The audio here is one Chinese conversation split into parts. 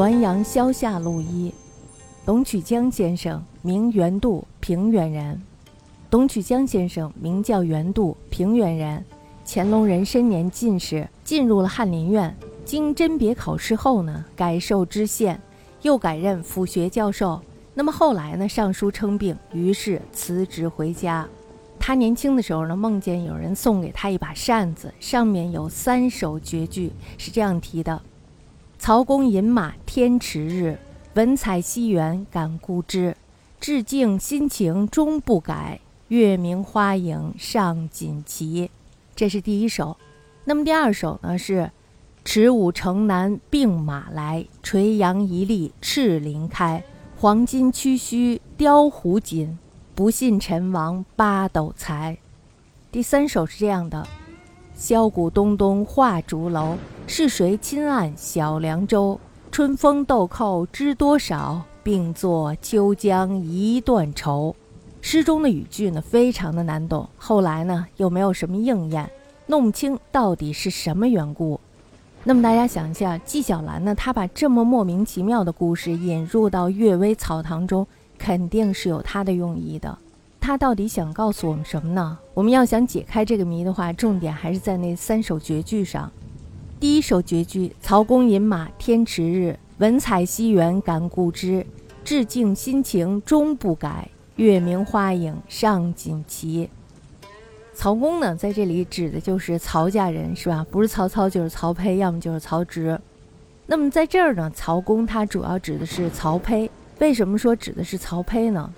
滦阳萧下路一，董曲江先生名元度，平原人。董曲江先生名叫元度，平原人。乾隆壬申年进士，进入了翰林院。经甄别考试后呢，改授知县，又改任府学教授。那么后来呢，上书称病，于是辞职回家。他年轻的时候呢，梦见有人送给他一把扇子，上面有三首绝句，是这样题的：“曹公饮马天池日，文采西园感故知。致敬心情终不改，月明花影上锦旗。”这是第一首。那么第二首呢是：“持武城南并马来，垂杨一立赤林开。黄金区区雕虎锦，不信陈王八斗财。”第三首是这样的：“箫鼓咚咚画竹楼，是谁亲按小凉州？春风豆蔻知多少，并作秋江一段愁。”诗中的语句呢，非常的难懂。后来呢，又没有什么应验，弄不清到底是什么缘故。那么大家想一下，纪晓岚呢，他把这么莫名其妙的故事引入到《阅微草堂》中，肯定是有他的用意的。他到底想告诉我们什么呢？我们要想解开这个谜的话，重点还是在那三首绝句上。第一首绝句：“曹公饮马天池日，文采西园感故知。致敬心情终不改。”月明花影上锦旗。曹公呢，在这里指的就是曹家人，是吧？不是曹操就是曹丕，要么就是曹植。那么在这儿呢，曹公他主要指的是曹丕。为什么说指的是曹丕呢？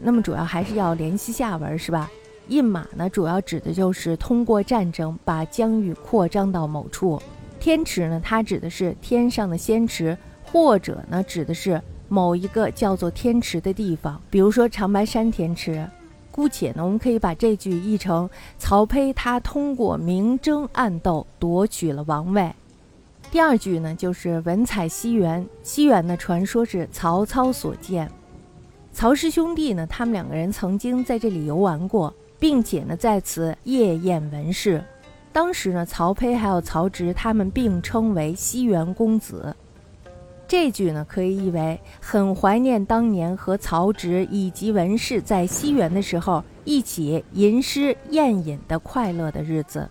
那么主要还是要联系下文，是吧？印马呢，主要指的就是通过战争把疆域扩张到某处。天池呢，它指的是天上的仙池，或者呢，指的是。某一个叫做天池的地方，比如说长白山天池。姑且呢，我们可以把这句译成曹丕他通过明争暗斗夺取了王位。第二句呢，就是文采西园。西园呢，传说是曹操所建。曹氏兄弟呢，他们两个人曾经在这里游玩过，并且呢，在此夜宴文士。当时呢，曹丕还有曹植他们并称为西园公子。这句呢，可以译为很怀念当年和曹植以及文士在西园的时候一起吟诗宴饮的快乐的日子。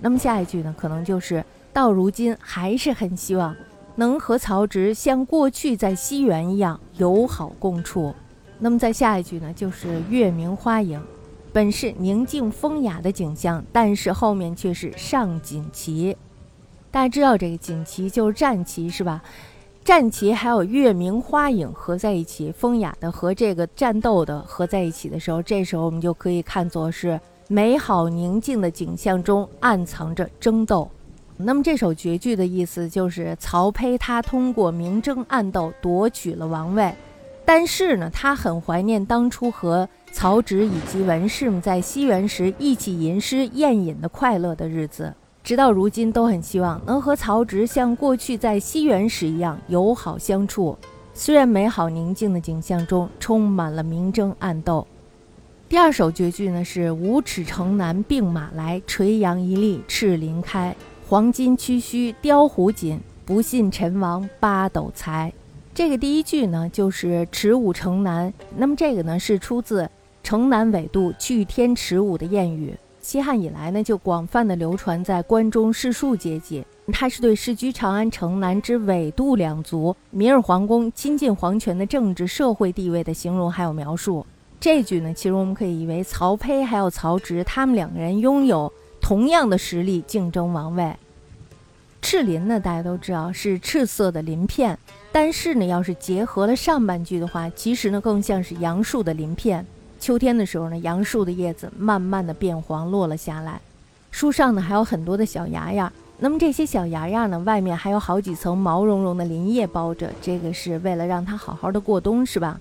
那么下一句呢，可能就是到如今还是很希望能和曹植像过去在西园一样友好共处。那么在下一句呢，就是月明花影，本是宁静风雅的景象，但是后面却是上锦旗。大家知道这个锦旗就是战旗，是吧？战旗还有月明花影合在一起，风雅的和这个战斗的合在一起的时候，这时候我们就可以看作是美好宁静的景象中暗藏着争斗。那么这首绝句的意思就是曹丕他通过明争暗斗夺取了王位，但是呢，他很怀念当初和曹植以及文士们在西园时一起吟诗宴饮的快乐的日子。直到如今都很希望能和曹植像过去在西园时一样友好相处。虽然美好宁静的景象中充满了明争暗斗。第二首绝句呢是“五尺城南并马来，垂杨一立赤林开。黄金区区雕虎锦，不信陈王八斗才。”这个第一句呢就是“持武城南”，那么这个呢是出自“城南纬度，去天持武”的谚语。西汉以来呢，就广泛的流传在关中士庶阶级。它是对世居长安城南之纬度两族米尔皇宫亲近皇权的政治社会地位的形容还有描述。这句呢，其实我们可以以为曹丕还有曹植他们两个人拥有同样的实力竞争王位。赤林呢，大家都知道是赤色的鳞片，但是呢，要是结合了上半句的话，其实呢，更像是杨树的鳞片。秋天的时候呢，杨树的叶子慢慢的变黄，落了下来。树上呢还有很多的小芽芽，那么这些小芽芽呢，外面还有好几层毛茸茸的鳞叶包着，这个是为了让它好好的过冬，是吧？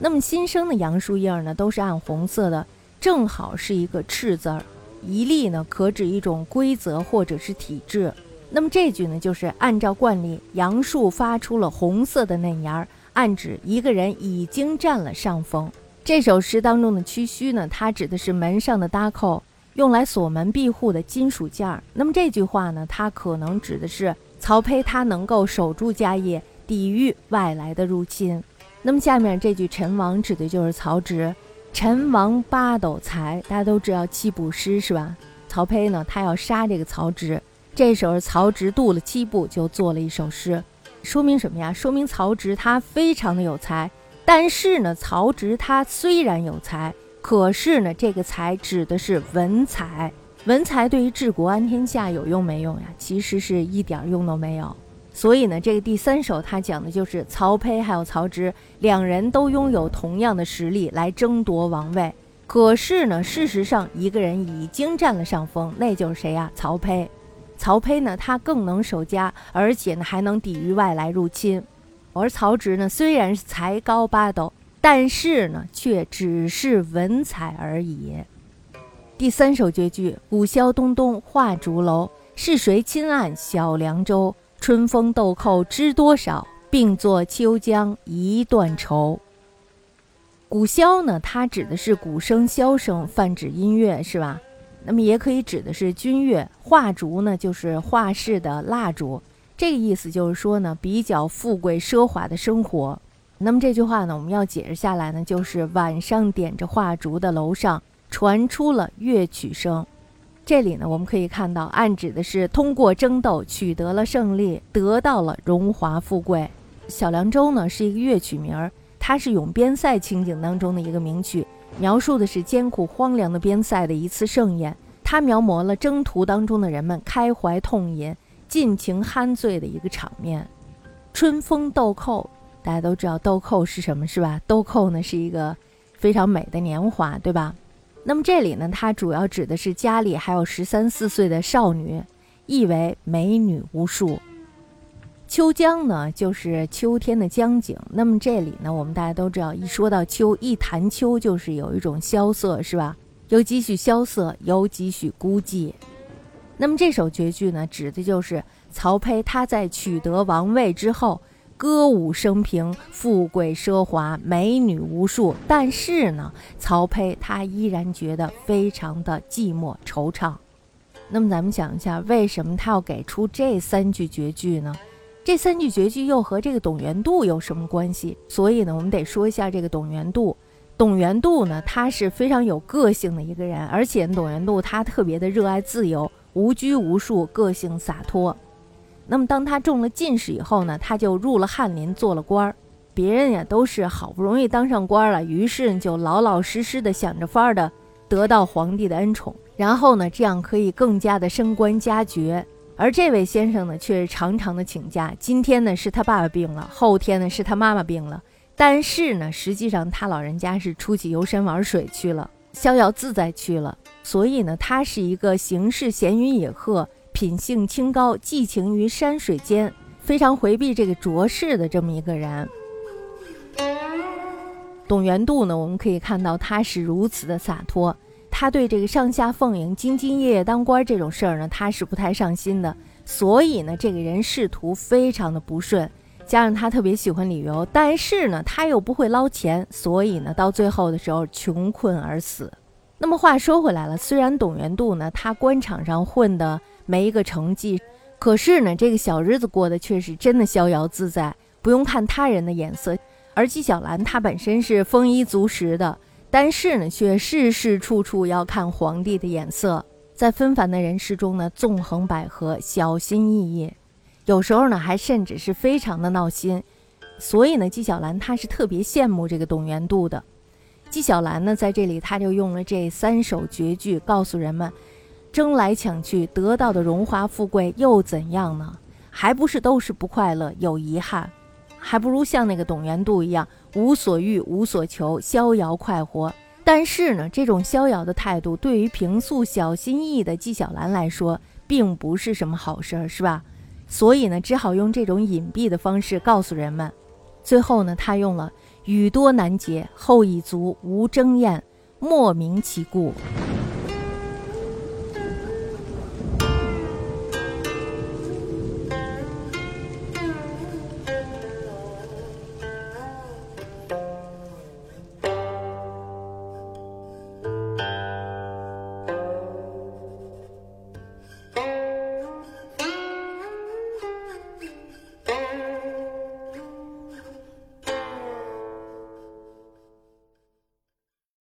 那么新生的杨树叶呢，都是暗红色的，正好是一个赤字儿。一粒呢，可指一种规则或者是体制。那么这句呢，就是按照惯例，杨树发出了红色的嫩芽，暗指一个人已经占了上风。这首诗当中的区须呢，它指的是门上的搭扣，用来锁门闭户的金属件儿。那么这句话呢，它可能指的是曹丕他能够守住家业，抵御外来的入侵。那么下面这句“陈王”指的就是曹植。陈王八斗才，大家都知道七步诗是吧？曹丕呢，他要杀这个曹植，这时候曹植渡了七步，就做了一首诗，说明什么呀？说明曹植他非常的有才。但是呢，曹植他虽然有才，可是呢，这个才指的是文才。文才对于治国安天下有用没用呀？其实是一点用都没有。所以呢，这个第三首他讲的就是曹丕还有曹植两人都拥有同样的实力来争夺王位。可是呢，事实上一个人已经占了上风，那就是谁呀？曹丕。曹丕呢，他更能守家，而且呢还能抵御外来入侵。而曹植呢，虽然才高八斗，但是呢却只是文采而已。第三首绝句：古萧东东画竹楼，是谁亲按小凉州？春风豆蔻知多少，并作秋江一段愁。古箫呢，它指的是鼓声、箫声，泛指音乐，是吧？那么也可以指的是军乐。画烛呢，就是画室的蜡烛。这个意思就是说呢，比较富贵奢华的生活。那么这句话呢，我们要解释下来呢，就是晚上点着画烛的楼上传出了乐曲声。这里呢，我们可以看到，暗指的是通过争斗取得了胜利，得到了荣华富贵。小凉州呢是一个乐曲名儿，它是咏边塞情景当中的一个名曲，描述的是艰苦荒凉的边塞的一次盛宴。它描摹了征途当中的人们开怀痛饮、尽情酣醉的一个场面。春风豆蔻，大家都知道豆蔻是什么，是吧？豆蔻呢是一个非常美的年华，对吧？那么这里呢，它主要指的是家里还有十三四岁的少女，意为美女无数。秋江呢，就是秋天的江景。那么这里呢，我们大家都知道，一说到秋，一谈秋，就是有一种萧瑟，是吧？有几许萧瑟，有几许孤寂。那么这首绝句呢，指的就是曹丕他在取得王位之后。歌舞升平，富贵奢华，美女无数。但是呢，曹丕他依然觉得非常的寂寞惆怅。那么咱们想一下，为什么他要给出这三句绝句呢？这三句绝句又和这个董元度有什么关系？所以呢，我们得说一下这个董元度。董元度呢，他是非常有个性的一个人，而且董元度他特别的热爱自由，无拘无束，个性洒脱。那么，当他中了进士以后呢，他就入了翰林，做了官儿。别人呀都是好不容易当上官了，于是就老老实实的想着法儿的得到皇帝的恩宠，然后呢，这样可以更加的升官加爵。而这位先生呢，却是常常的请假。今天呢是他爸爸病了，后天呢是他妈妈病了，但是呢，实际上他老人家是出去游山玩水去了，逍遥自在去了。所以呢，他是一个行事闲云野鹤。品性清高，寄情于山水间，非常回避这个浊世的这么一个人。董元度呢，我们可以看到他是如此的洒脱，他对这个上下奉迎、兢兢业业当官这种事儿呢，他是不太上心的。所以呢，这个人仕途非常的不顺，加上他特别喜欢旅游，但是呢，他又不会捞钱，所以呢，到最后的时候穷困而死。那么话说回来了，虽然董元度呢，他官场上混的。没一个成绩，可是呢，这个小日子过得却是真的逍遥自在，不用看他人的眼色。而纪晓岚她本身是丰衣足食的，但是呢，却事事处处要看皇帝的眼色，在纷繁的人世中呢，纵横捭阖，小心翼翼，有时候呢，还甚至是非常的闹心。所以呢，纪晓岚他是特别羡慕这个董元度的。纪晓岚呢，在这里他就用了这三首绝句，告诉人们。争来抢去得到的荣华富贵又怎样呢？还不是都是不快乐，有遗憾，还不如像那个董元度一样无所欲无所求，逍遥快活。但是呢，这种逍遥的态度对于平素小心翼翼的纪晓岚来说，并不是什么好事儿，是吧？所以呢，只好用这种隐蔽的方式告诉人们。最后呢，他用了“语多难解，后已足无争厌，莫名其故”。